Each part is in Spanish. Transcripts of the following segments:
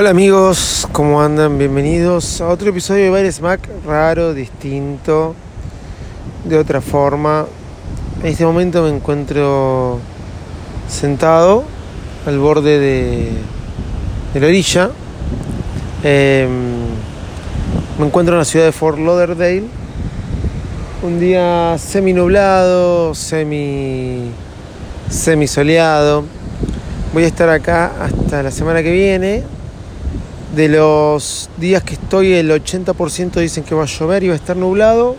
Hola amigos, ¿cómo andan? Bienvenidos a otro episodio de Baile Smack raro, distinto, de otra forma. En este momento me encuentro sentado al borde de, la orilla. Em, me encuentro en la ciudad de Fort Lauderdale. Un día semi nublado, semi, semi soleado. Voy a estar acá hasta la semana que viene de los días que estoy, el 80% dicen que va a llover y va a estar nublado.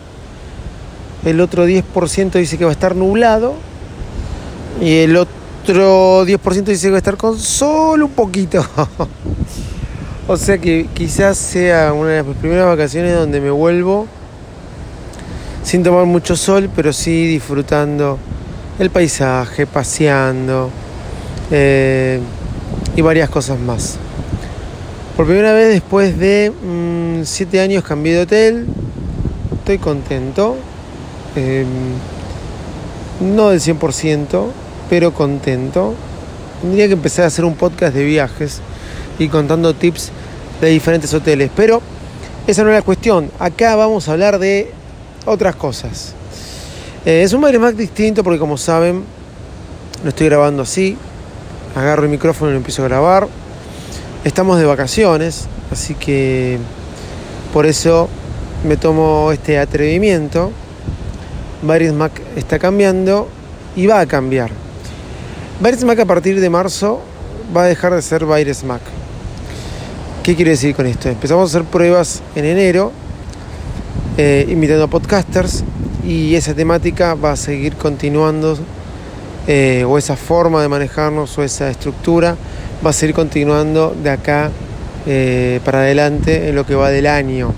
El otro 10% dice que va a estar nublado. Y el otro 10% dice que va a estar con solo un poquito. o sea que quizás sea una de las primeras vacaciones donde me vuelvo sin tomar mucho sol, pero sí disfrutando el paisaje, paseando eh, y varias cosas más. Por primera vez después de 7 mm, años cambié de hotel. Estoy contento. Em, no del 100%, pero contento. Tendría que empezar a hacer un podcast de viajes y contando tips de diferentes hoteles. Pero esa no es la cuestión. Acá vamos a hablar de otras cosas. Eh, es un más distinto porque como saben, lo estoy grabando así. Agarro el micrófono y lo empiezo a grabar Estamos de vacaciones, así que por eso me tomo este atrevimiento. Mac está cambiando y va a cambiar. Mac a partir de marzo va a dejar de ser Mac. ¿Qué quiere decir con esto? Empezamos a hacer pruebas en enero, eh, invitando a podcasters, y esa temática va a seguir continuando, eh, o esa forma de manejarnos, o esa estructura va a seguir continuando de acá eh, para adelante en lo que va del año.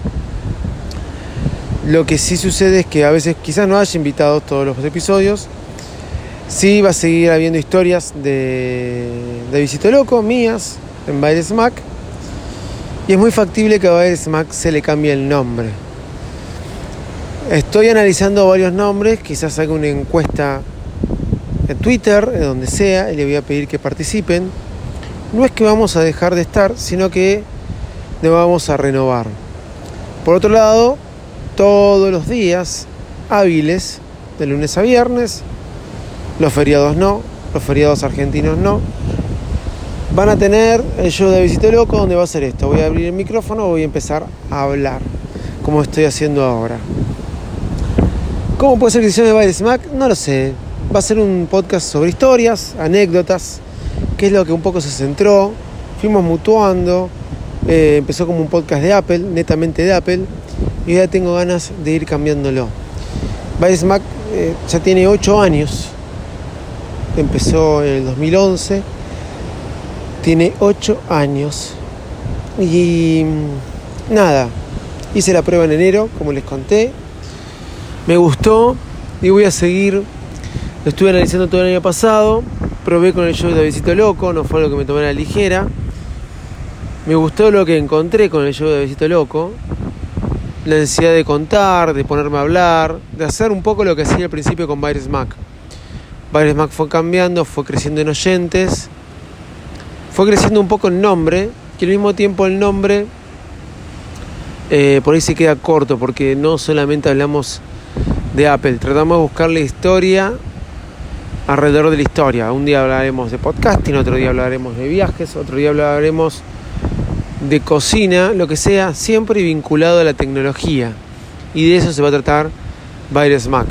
Lo que sí sucede es que a veces quizás no haya invitados todos los episodios. Sí va a seguir habiendo historias de, de Visito Loco, mías, en Baile Smack. Y es muy factible que a Baile Smack se le cambie el nombre. Estoy analizando varios nombres, quizás haga una encuesta en Twitter, en donde sea, y le voy a pedir que participen no es que vamos a dejar de estar, sino que nos vamos a renovar. Por otro lado, todos los días hábiles, de lunes a viernes, los feriados no, los feriados argentinos no, van a tener el show de Visito Loco donde va a ser esto. Voy a abrir el micrófono, voy a empezar a hablar, como estoy haciendo ahora. ¿Cómo puede ser que se llame Smack? No lo sé. Va a ser un podcast sobre historias, anécdotas, que es lo que un poco se centró. Fuimos mutuando, eh, empezó como un podcast de Apple, netamente de Apple, y ya tengo ganas de ir cambiándolo. Vice Mac eh, ya tiene 8 años, empezó en el 2011, tiene 8 años, y mm, nada, hice la prueba en enero, como les conté, me gustó y voy a seguir, lo estuve analizando todo el año pasado, probé con el show de Visito Loco, no fue algo que me tomé a la ligera. Me gustó lo que encontré con el show de Visito Loco. La necesidad de contar, de ponerme a hablar, de hacer un poco lo que hacía al principio con Virus Mac. Virus Mac fue cambiando, fue creciendo en oyentes, fue creciendo un poco en nombre, que al mismo tiempo el nombre eh, por ahí se queda corto, porque no solamente hablamos de Apple, tratamos de buscar la historia alrededor de la historia. Un día hablaremos de podcasting, otro día hablaremos de viajes, otro día hablaremos de cocina, lo que sea, siempre vinculado a la tecnología. Y de eso se va a tratar Virus Mac.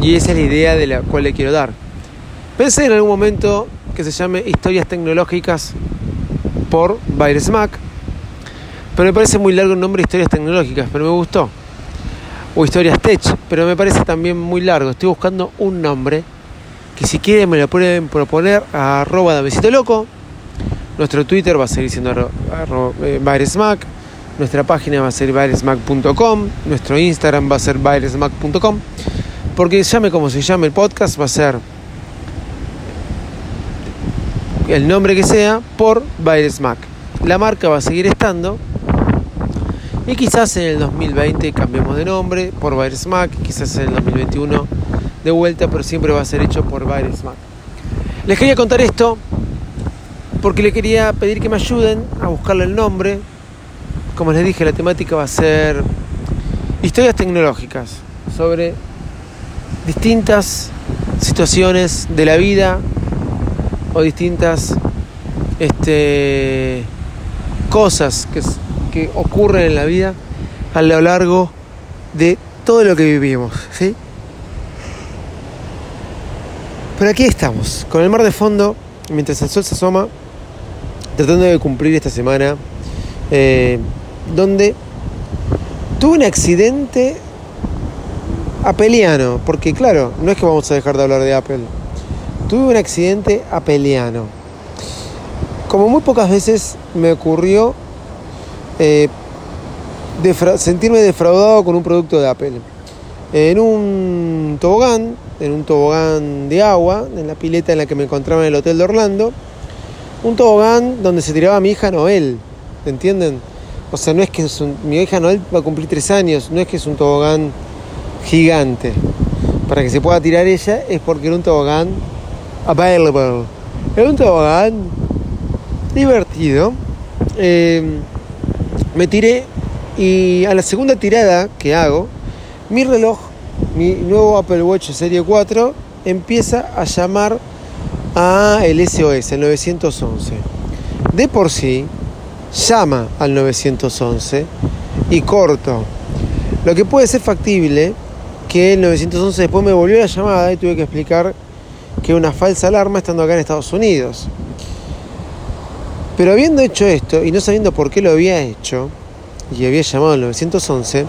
Y esa es la idea de la cual le quiero dar. Pensé en algún momento que se llame Historias Tecnológicas por Virus Mac. Pero me parece muy largo el nombre Historias Tecnológicas, pero me gustó. O Historias Tech, pero me parece también muy largo. Estoy buscando un nombre que si quieren me lo pueden proponer a arroba besito loco. Nuestro Twitter va a seguir siendo arroba, eh, Nuestra página va a ser bairesmac.com. Nuestro Instagram va a ser bairesmac.com. Porque llame como se llame el podcast, va a ser el nombre que sea por Bairesmac. La marca va a seguir estando. Y quizás en el 2020 cambiemos de nombre por Bairesmac. Quizás en el 2021 de vuelta, pero siempre va a ser hecho por Bairesmac. Les quería contar esto porque le quería pedir que me ayuden a buscarle el nombre. Como les dije, la temática va a ser historias tecnológicas sobre distintas situaciones de la vida o distintas este, cosas que, que ocurren en la vida a lo largo de todo lo que vivimos. ¿sí? Pero aquí estamos, con el mar de fondo, mientras el sol se asoma, tratando de cumplir esta semana, eh, donde tuve un accidente apeliano, porque claro, no es que vamos a dejar de hablar de Apple, tuve un accidente apeliano. Como muy pocas veces me ocurrió eh, sentirme defraudado con un producto de Apple. En un tobogán, en un tobogán de agua, en la pileta en la que me encontraba en el hotel de Orlando, un tobogán donde se tiraba mi hija Noel, ¿entienden? O sea, no es que mi hija Noel va a cumplir tres años, no es que es un tobogán gigante. Para que se pueda tirar ella es porque era un tobogán available. Era un tobogán divertido. Em, me tiré y a la segunda tirada que hago, mi reloj, mi nuevo Apple Watch Serie 4, empieza a llamar a el SOS, el 911. De por sí, llama al 911 y corto. Lo que puede ser factible que el 911 después me volvió la llamada y tuve que explicar que una falsa alarma estando acá en Estados Unidos. Pero habiendo hecho esto y no sabiendo por qué lo había hecho, y había llamado al 911,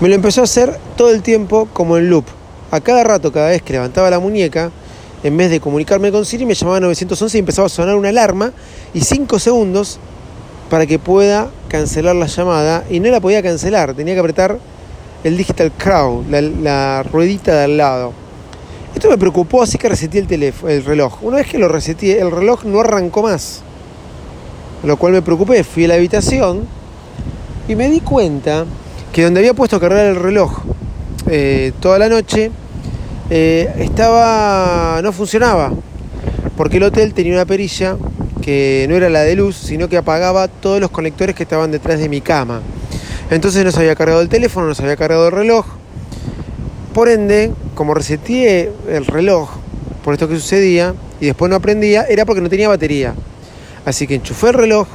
me lo empezó a hacer todo el tiempo como en loop. A cada rato, cada vez que levantaba la muñeca, en vez de comunicarme con Siri, me llamaba 911 y empezaba a sonar una alarma y 5 segundos para que pueda cancelar la llamada y no la podía cancelar, tenía que apretar el Digital Crow, la, ruedita de al lado. Esto me preocupó, así que reseté el, teléfono, el reloj. Una vez que lo reseté, el reloj no arrancó más. Lo cual me preocupé, fui a la habitación y me di cuenta que donde había puesto a cargar el reloj eh, toda la noche, eh, estaba. no funcionaba. Porque el hotel tenía una perilla que no era la de luz, sino que apagaba todos los conectores que estaban detrás de mi cama. Entonces no se había cargado el teléfono, no se había cargado el reloj. Por ende, como reseteé el reloj por esto que sucedía y después no aprendía, era porque no tenía batería. Así que enchufé el reloj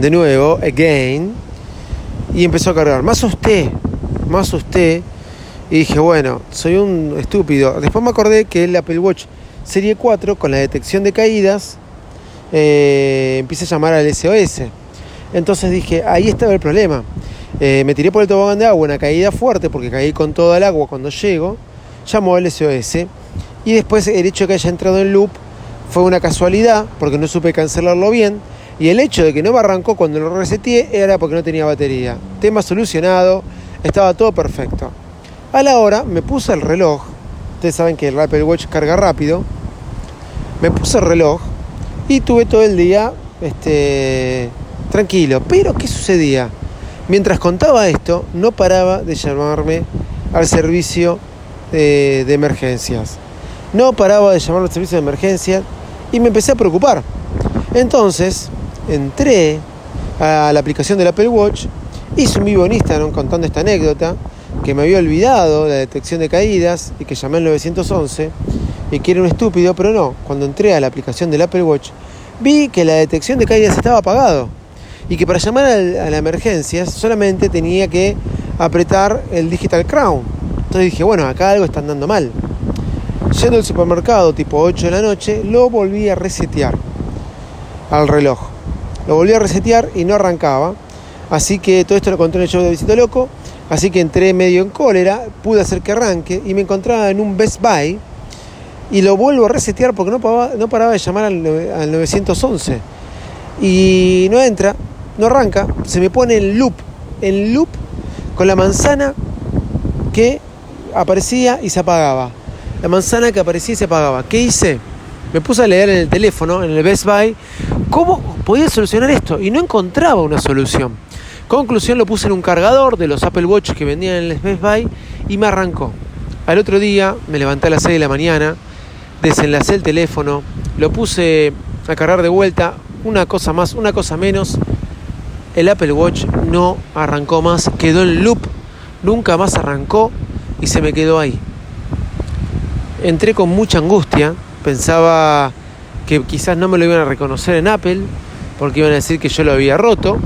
de nuevo, again, y empezó a cargar. Más asusté, más asusté. Y dije, bueno, soy un estúpido. Después me acordé que el Apple Watch Serie 4, con la detección de caídas, eh, empieza a llamar al SOS. Entonces dije, ahí estaba el problema. Eh, me tiré por el tobogán de agua, una caída fuerte, porque caí con todo el agua cuando llego. Llamó al SOS. Y después el hecho de que haya entrado en loop fue una casualidad, porque no supe cancelarlo bien. Y el hecho de que no me arrancó cuando lo reseteé era porque no tenía batería. Tema solucionado, estaba todo perfecto. A la hora me puse el reloj. Ustedes saben que el Apple Watch carga rápido. Me puse el reloj y tuve todo el día este, tranquilo. Pero, ¿qué sucedía? Mientras contaba esto, no paraba de llamarme al servicio de, de emergencias. No paraba de llamar al servicio de emergencias y me empecé a preocupar. Entonces, entré a la aplicación del Apple Watch, hice un vivo en Instagram contando esta anécdota, que me había olvidado la detección de caídas y que llamé al 911 y que era un estúpido, pero no, cuando entré a la aplicación del Apple Watch, vi que la detección de caídas estaba apagado y que para llamar a la emergencia solamente tenía que apretar el Digital Crown. Entonces dije, bueno, acá algo está andando mal. Yendo al supermercado tipo 8 de la noche, lo volví a resetear al reloj. Lo volví a resetear y no arrancaba. Así que todo esto lo conté en el show de Visito Loco. Así que entré medio en cólera, pude hacer que arranque y me encontraba en un Best Buy y lo vuelvo a resetear porque no paraba, de llamar al, al 911. Y no entra, no arranca, se me pone en loop, en loop con la manzana que aparecía y se apagaba. La manzana que aparecía y se apagaba. ¿Qué hice? Me puse a leer en el teléfono, en el Best Buy, cómo podía solucionar esto y no encontraba una solución. Conclusión, lo puse en un cargador de los Apple Watch que vendían en el Best Buy y me arrancó. Al otro día me levanté a las 6 de la mañana, desenlacé el teléfono, lo puse a cargar de vuelta, una cosa más, una cosa menos. El Apple Watch no arrancó más, quedó en loop, nunca más arrancó y se me quedó ahí. Entré con mucha angustia, pensaba que quizás no me lo iban a reconocer en Apple, porque iban a decir que yo lo había roto.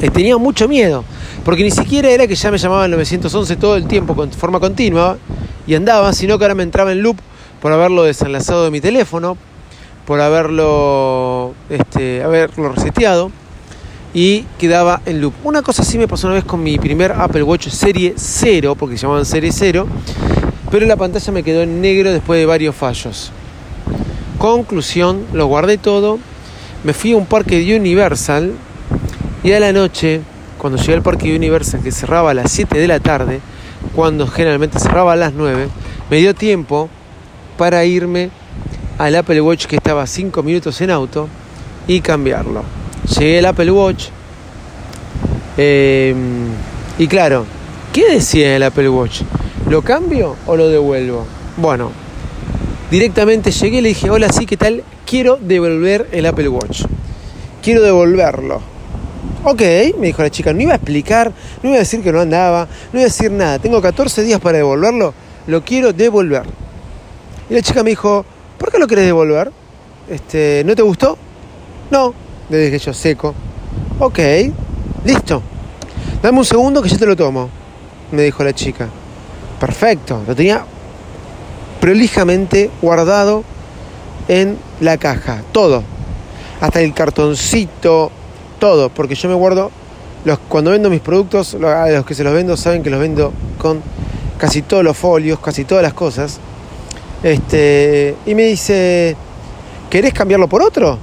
Eh, tenía mucho miedo, porque ni siquiera era que ya me llamaban 911 todo el tiempo con forma continua y andaba, sino que ahora me entraba en loop por haberlo desenlazado de mi teléfono, por haberlo, este, haberlo reseteado y quedaba en loop. Una cosa sí me pasó una vez con mi primer Apple Watch Serie 0, porque se llamaban Serie 0, pero la pantalla me quedó en negro después de varios fallos. Conclusión, lo guardé todo, me fui a un parque de Universal y a la noche, cuando llegué al parque de Universal que cerraba a las 7 de la tarde, cuando generalmente cerraba a las 9, me dio tiempo para irme al Apple Watch que estaba 5 minutos en auto y cambiarlo. Llegué al Apple Watch eh, y claro, ¿qué decía el Apple Watch? ¿Lo cambio o lo devuelvo? Bueno, directamente llegué y le dije, hola, sí, ¿qué tal? Quiero devolver el Apple Watch. Quiero devolverlo. Ok, me dijo la chica, no iba a explicar, no iba a decir que no andaba, no iba a decir nada. Tengo 14 días para devolverlo, lo quiero devolver. Y la chica me dijo, ¿por qué lo querés devolver? Este, ¿No te gustó? No, le dije yo, seco. Ok, listo. Dame un segundo que yo te lo tomo, me dijo la chica. Perfecto, lo tenía prolijamente guardado en la caja, todo. Hasta el cartoncito, todo, porque yo me guardo, los, cuando vendo mis productos, a los que se los vendo saben que los vendo con casi todos los folios, casi todas las cosas. Este, y me dice, ¿querés cambiarlo por otro?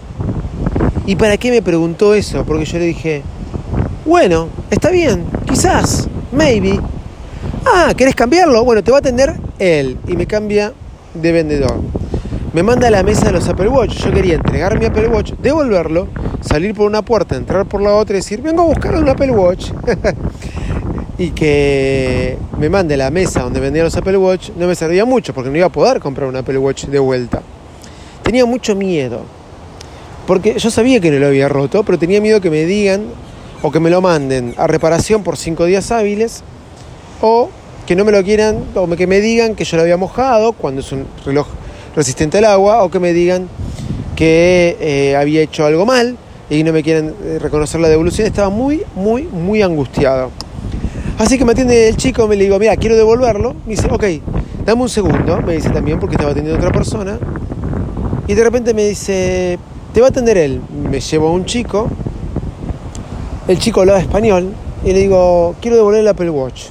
¿Y para qué me preguntó eso? Porque yo le dije, bueno, está bien, quizás, maybe. Ah, ¿querés cambiarlo? Bueno, te va a atender él. Y me cambia de vendedor. Me manda a la mesa de los Apple Watch. Yo quería entregar mi Apple Watch, devolverlo, salir por una puerta, entrar por la otra y decir, vengo a buscar un Apple Watch. y que me mande a la mesa donde vendían los Apple Watch no me servía mucho porque no iba a poder comprar un Apple Watch de vuelta. Tenía mucho miedo. Porque yo sabía que no lo había roto, pero tenía miedo que me digan o que me lo manden a reparación por cinco días hábiles o que no me lo quieran o que me digan que yo lo había mojado cuando es un reloj resistente al agua o que me digan que eh, había hecho algo mal y no me quieren eh, reconocer la devolución. Estaba muy, muy, muy angustiado. Así que me atiende el chico, me le digo, mira, quiero devolverlo. Me dice, ok, dame un segundo, me dice también porque estaba atendiendo a otra persona. Y de repente me dice, te va a atender él. Me llevo a un chico. El chico hablaba español y le digo, quiero devolver el Apple Watch.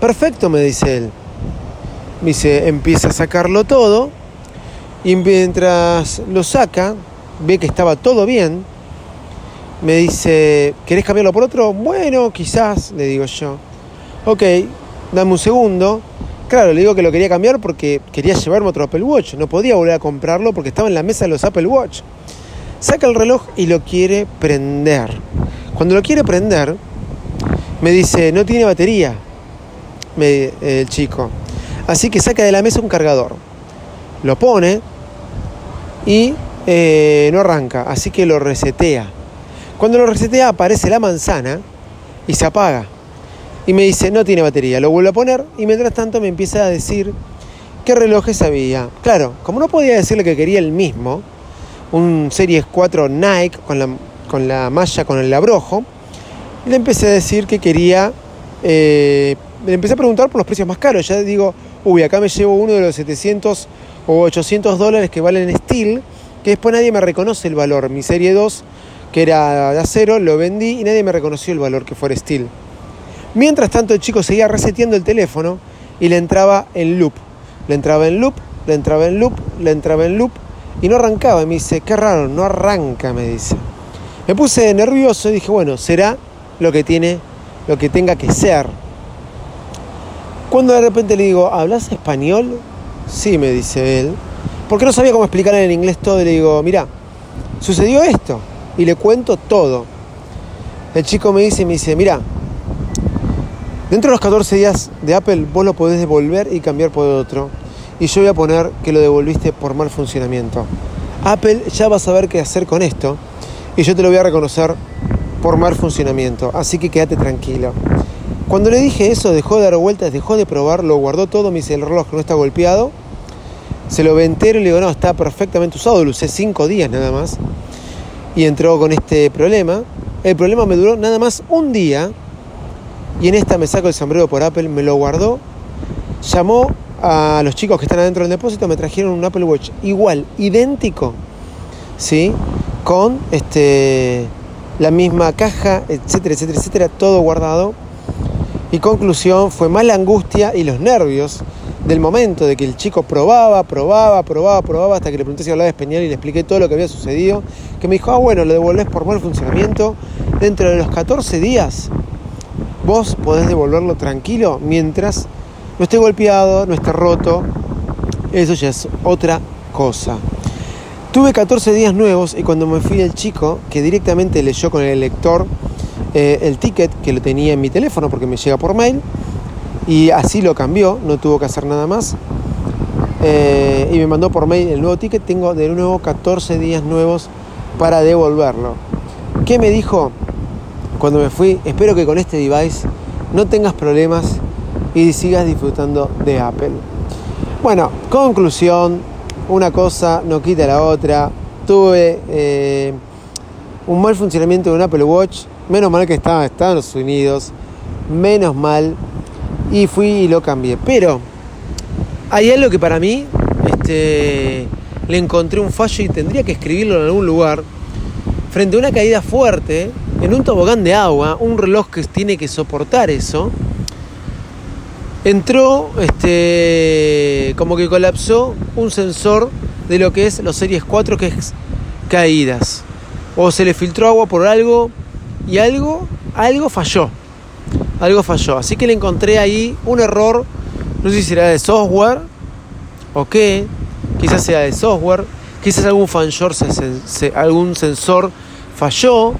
Perfecto, me dice él. Me dice, empieza a sacarlo todo y mientras lo saca, ve que estaba todo bien. Me dice, ¿querés cambiarlo por otro? Bueno, quizás, le digo yo. Ok, dame un segundo. Claro, le digo que lo quería cambiar porque quería llevarme otro Apple Watch. No podía volver a comprarlo porque estaba en la mesa de los Apple Watch. Saca el reloj y lo quiere prender. Cuando lo quiere prender, me dice, no tiene batería, me- el chico. Así que saca de la mesa un cargador. Lo pone y eh, no arranca. Así que lo resetea. Cuando lo resetea aparece la manzana y se apaga. Y me dice, no tiene batería. Lo vuelvo a poner y mientras tanto me empieza a decir qué relojes había. Claro, como no podía decirle que quería el mismo, un Series 4 Nike con la, con la malla, con el abrojo, le empecé a decir que quería, eh, le empecé a preguntar por los precios más caros. Ya digo, uy, acá me llevo uno de los 700 o 800 dólares que valen Steel, que después nadie me reconoce el valor. Mi Serie 2, que era de acero, lo vendí y nadie me reconoció el valor que fuera Steel. Mientras tanto el chico seguía reseteando el teléfono y le entraba en loop. Le entraba en loop le entraba en loop, le entraba en loop y no arrancaba. Me dice, qué raro, no arranca, me dice. Me puse nervioso y dije, bueno, será lo que tiene, lo que tenga que ser. Cuando de repente le digo, ¿hablas español? Sí, me dice él. Porque no sabía cómo explicarle en inglés todo y le digo, mira, sucedió esto. Y le cuento todo. El chico me dice, me dice, mira, dentro de los 14 días de Apple vos lo podés devolver y cambiar por otro. Y yo voy a poner que lo devolviste por mal funcionamiento. Apple ya va a saber qué hacer con esto y yo te lo voy a reconocer por mal funcionamiento. Así que quédate tranquilo. Cuando le dije eso, dejó de dar vueltas, dejó de probar, lo guardó todo, me dice el reloj no está golpeado. Se lo ve entero y le digo, no, está perfectamente usado, lo usé cinco días nada más. Y entró con este problema. El problema me duró nada más un día. Y en esta me saco el sombrero por Apple, me lo guardó. Llamó a los chicos que están adentro del depósito, me trajeron un Apple Watch igual, idéntico, ¿sí? Con este, la misma caja, etcétera, etcétera, etcétera, todo guardado y conclusión fue más la angustia y los nervios del momento de que el chico probaba, probaba, probaba, probaba, hasta que le pregunté si hablaba español y le expliqué todo lo que había sucedido, que me dijo, ah, bueno, lo devolvés por mal funcionamiento, dentro de los 14 días vos podés devolverlo tranquilo mientras no esté golpeado, no esté roto, eso ya es otra cosa. Tuve 14 días nuevos y cuando me fui el chico, que directamente leyó con el lector eh, el ticket que lo tenía en mi teléfono porque me llega por mail y así lo cambió, no tuvo que hacer nada más. Eh, y me mandó por mail el nuevo ticket. Tengo de nuevo 14 días nuevos para devolverlo. ¿Qué me dijo cuando me fui? Espero que con este device no tengas problemas y sigas disfrutando de Apple. Bueno, conclusión, una cosa no quita la otra. Tuve eh, un mal funcionamiento de un Apple Watch Menos mal que estaba en Estados Unidos. Menos mal. Y fui y lo cambié. Pero hay algo que para mí este, le encontré un fallo y tendría que escribirlo en algún lugar. Frente a una caída fuerte, en un tobogán de agua, un reloj que tiene que soportar eso, entró, este, como que colapsó un sensor de lo que es los Series 4, que es caídas. O se le filtró agua por algo y algo, algo falló. Algo falló. Así que le encontré ahí un error. No sé si será de software o qué. Quizás sea de software. Quizás algún fanshore, algún sensor falló.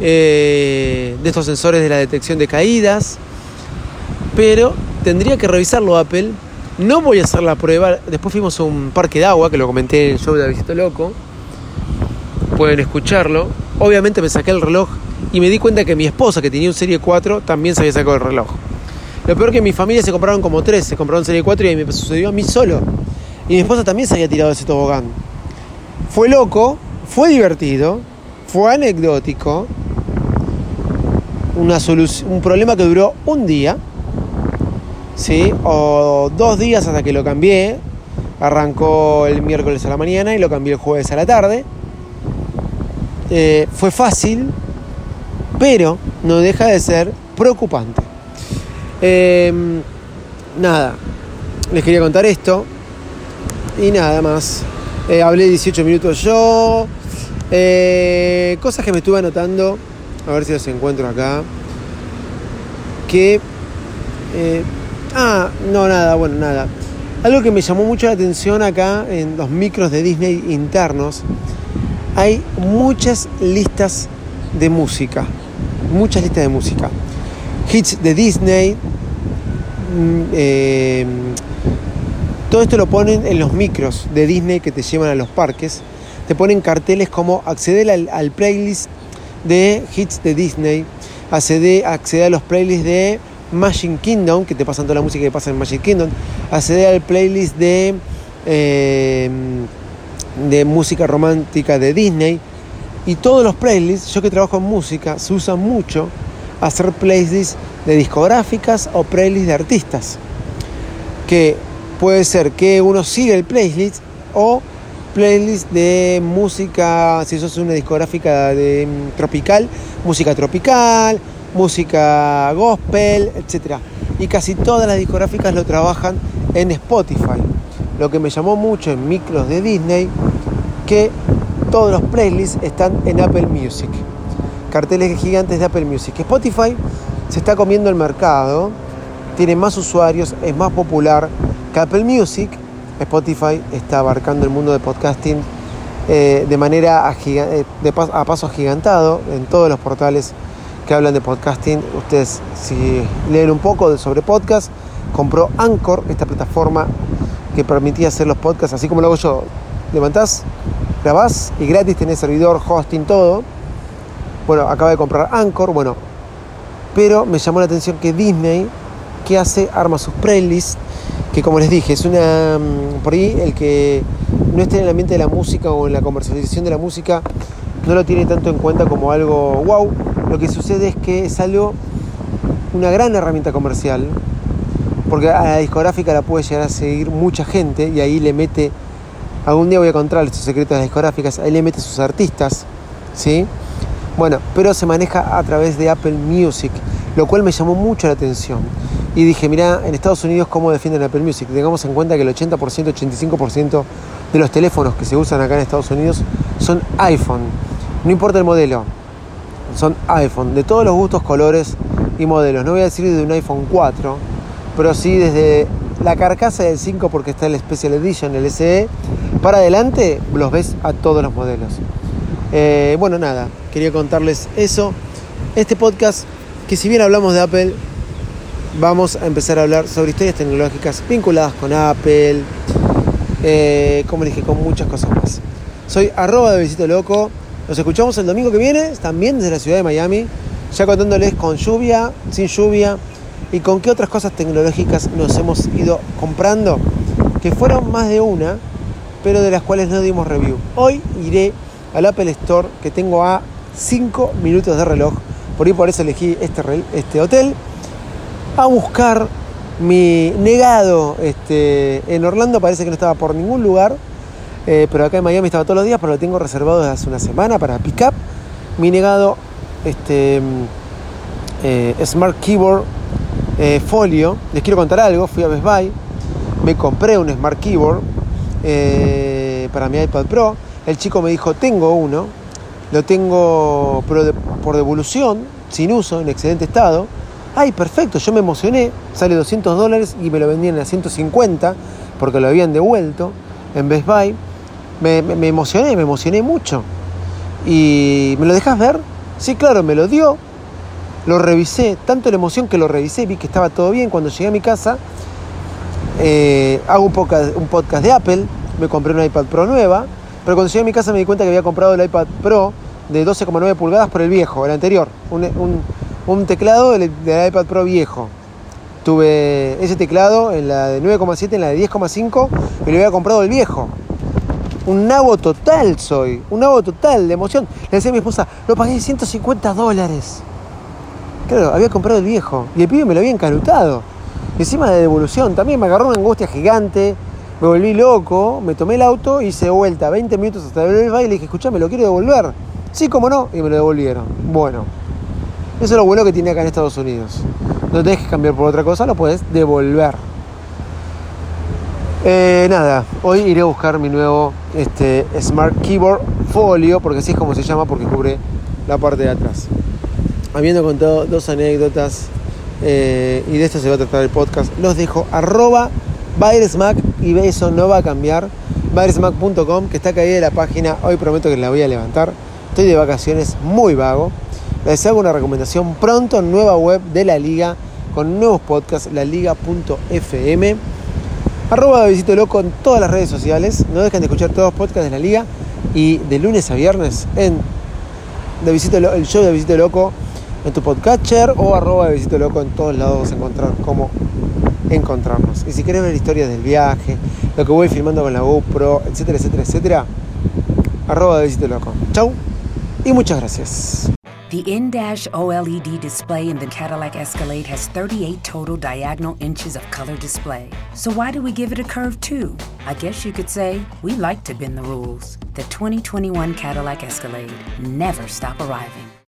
Eh, de estos sensores de la detección de caídas. Pero tendría que revisarlo Apple. No voy a hacer la prueba. Después fuimos a un parque de agua, que lo comenté en el show de Visito Loco. Pueden escucharlo. Obviamente me saqué el reloj y me di cuenta que mi esposa, que tenía un Serie 4, también se había sacado el reloj. Lo peor que mi familia se compraron como tres, se compraron Serie 4 y me sucedió a mí solo. Y mi esposa también se había tirado ese tobogán. Fue loco, fue divertido, fue anecdótico, una un problema que duró un día, ¿sí? o dos días hasta que lo cambié. Arrancó el miércoles a la mañana y lo cambié el jueves a la tarde. Eh, fue fácil, pero no deja de ser preocupante. Em, nada, les quería contar esto y nada más. Eh, hablé 18 minutos yo. Eh, cosas que me estuve anotando, a ver si los encuentro acá. Que... Eh, ah, no, nada, bueno, nada. Algo que me llamó mucho la atención acá en los micros de Disney internos, hay muchas listas de música muchas listas de música. Hits de Disney. Mm, eh, todo esto lo ponen en los micros de Disney que te llevan a los parques. Te ponen carteles como acceder al, playlist de hits de Disney, acceder, a los playlists de Magic Kingdom, que te pasan toda la música que pasa en Magic Kingdom, acceder al playlist de, eh, de música romántica de Disney, y todos los playlists, yo que trabajo en música, se usan mucho hacer playlists de discográficas o playlists de artistas. Que puede ser que uno siga el playlist o playlist de música, si sos una discográfica de mm, tropical, música tropical, música gospel, etc. Y casi todas las discográficas lo trabajan en Spotify. lo que me llamó mucho en micros de Disney, que todos los playlists están en Apple Music. Carteles gigantes de Apple Music. Spotify se está comiendo el mercado, tiene más usuarios, es más popular que Apple Music. Spotify está abarcando el mundo de podcasting eh, de manera a, eh, a paso agigantado en todos los portales que hablan de podcasting. Ustedes si leen un poco sobre podcast, compró Anchor, esta plataforma que permitía hacer los podcasts así como lo hago yo. Levantás, grabás y gratis tenés servidor, hosting, todo. Bueno, acaba de comprar Anchor, bueno, pero me llamó la atención que Disney, que hace, arma sus playlists, que como les dije, es una, mm, por ahí el que no esté en el ambiente de la música o en la comercialización de la música, no lo tiene tanto en cuenta como algo wow. Lo que sucede es que salió una gran herramienta comercial, porque a la discográfica la puede llegar a seguir mucha gente y ahí le mete, algún día voy a contar estos secretos discográficas, ahí le mete sus artistas, ¿sí? Bueno, pero se maneja a través de Apple Music, lo cual me llamó mucho la atención. Y dije, mira, en Estados Unidos cómo defienden Apple Music. Tengamos en cuenta que el 80%, 85% de los teléfonos que se usan acá en Estados Unidos son iPhone. No importa el modelo, son iPhone, de todos los gustos, colores y modelos. No voy a decir de un iPhone 4, pero sí desde la carcasa del 5 porque está el Special Edition, el SE, para adelante los ves a todos los modelos. Eh, bueno, nada, quería contarles eso. Este podcast, que si bien hablamos de Apple, vamos a empezar a hablar sobre historias tecnológicas vinculadas con Apple, eh, como dije, con muchas cosas más. Soy arroba de Visito Loco. Nos escuchamos el domingo que viene, también desde la ciudad de Miami, ya contándoles con lluvia, sin lluvia, y con qué otras cosas tecnológicas nos hemos ido comprando, que fueron más de una, pero de las cuales no dimos review. Hoy iré al Apple Store que tengo a 5 minutos de reloj, por ahí por eso elegí este, este hotel, a buscar mi negado este, en Orlando, parece que no estaba por ningún lugar, eh, pero acá en Miami estaba todos los días, pero lo tengo reservado desde hace una semana para pick up. Mi negado este, eh, Smart Keyboard eh, folio, les quiero contar algo, fui a Best Buy, me compré un Smart Keyboard eh, para mi iPad Pro, el chico me dijo, tengo uno, lo tengo por devolución, sin uso, en excelente estado, ay, perfecto, yo me emocioné, sale 200 dólares y me lo vendían a 150 porque lo habían devuelto en Best Buy, me, me emocioné, me emocioné mucho. ¿Y me lo dejas ver? Sí, claro, me lo dio, lo revisé, tanto la emoción que lo revisé, vi que estaba todo bien. Cuando llegué a mi casa, eh, hago un podcast, un de Apple, me compré un iPad Pro nueva, pero cuando llegué a mi casa me di cuenta que había comprado el iPad Pro de 12,9 pulgadas por el viejo, el anterior, un, teclado del, iPad Pro viejo. Tuve ese teclado en la de 9,7, en la de 10,5 y lo había comprado el viejo. Un nabo total soy, un nabo total de emoción. Le decía a mi esposa, lo pagué 150 dólares. Claro, había comprado el viejo y el pibe me lo había encanutado. encima de devolución también me agarró una angustia gigante, me volví loco, me tomé el auto, hice vuelta 20 minutos hasta el baile y le dije, escuchame, lo quiero devolver. Sí, cómo no, y me lo devolvieron. Bueno, eso es lo bueno que tiene acá en Estados Unidos. No te dejes cambiar por otra cosa, lo puedes devolver. Eh, nada, hoy iré a buscar mi nuevo este, Smart Keyboard Folio, porque así es como se llama, porque cubre la parte de atrás habiendo contado dos anécdotas eh, y de esto se va a tratar el podcast, los dejo arroba Byresmack y eso no va a cambiar. Byresmack.com que está caída la página, hoy prometo que la voy a levantar. Estoy de vacaciones muy vago. Les hago una recomendación pronto, nueva web de la liga con nuevos podcasts, laliga.fm. Arroba Loco en todas las redes sociales. No dejen de escuchar todos los podcasts de la liga. Y de lunes a viernes en de el show de Visito Loco en tu podcatcher o arroba de Visito Loco en todos lados a encontrar cómo encontrarnos. Y si quieres ver historias del viaje, lo que voy filmando con la GoPro, etcétera, etcétera, etcétera, arroba de Visito Loco. Chau y muchas gracias. The in-dash OLED display in the Cadillac Escalade has 38 total diagonal inches of color display. So why do we give it a curve too? I guess you could say we like to bend the rules. The 2021 Cadillac Escalade. Never stop arriving.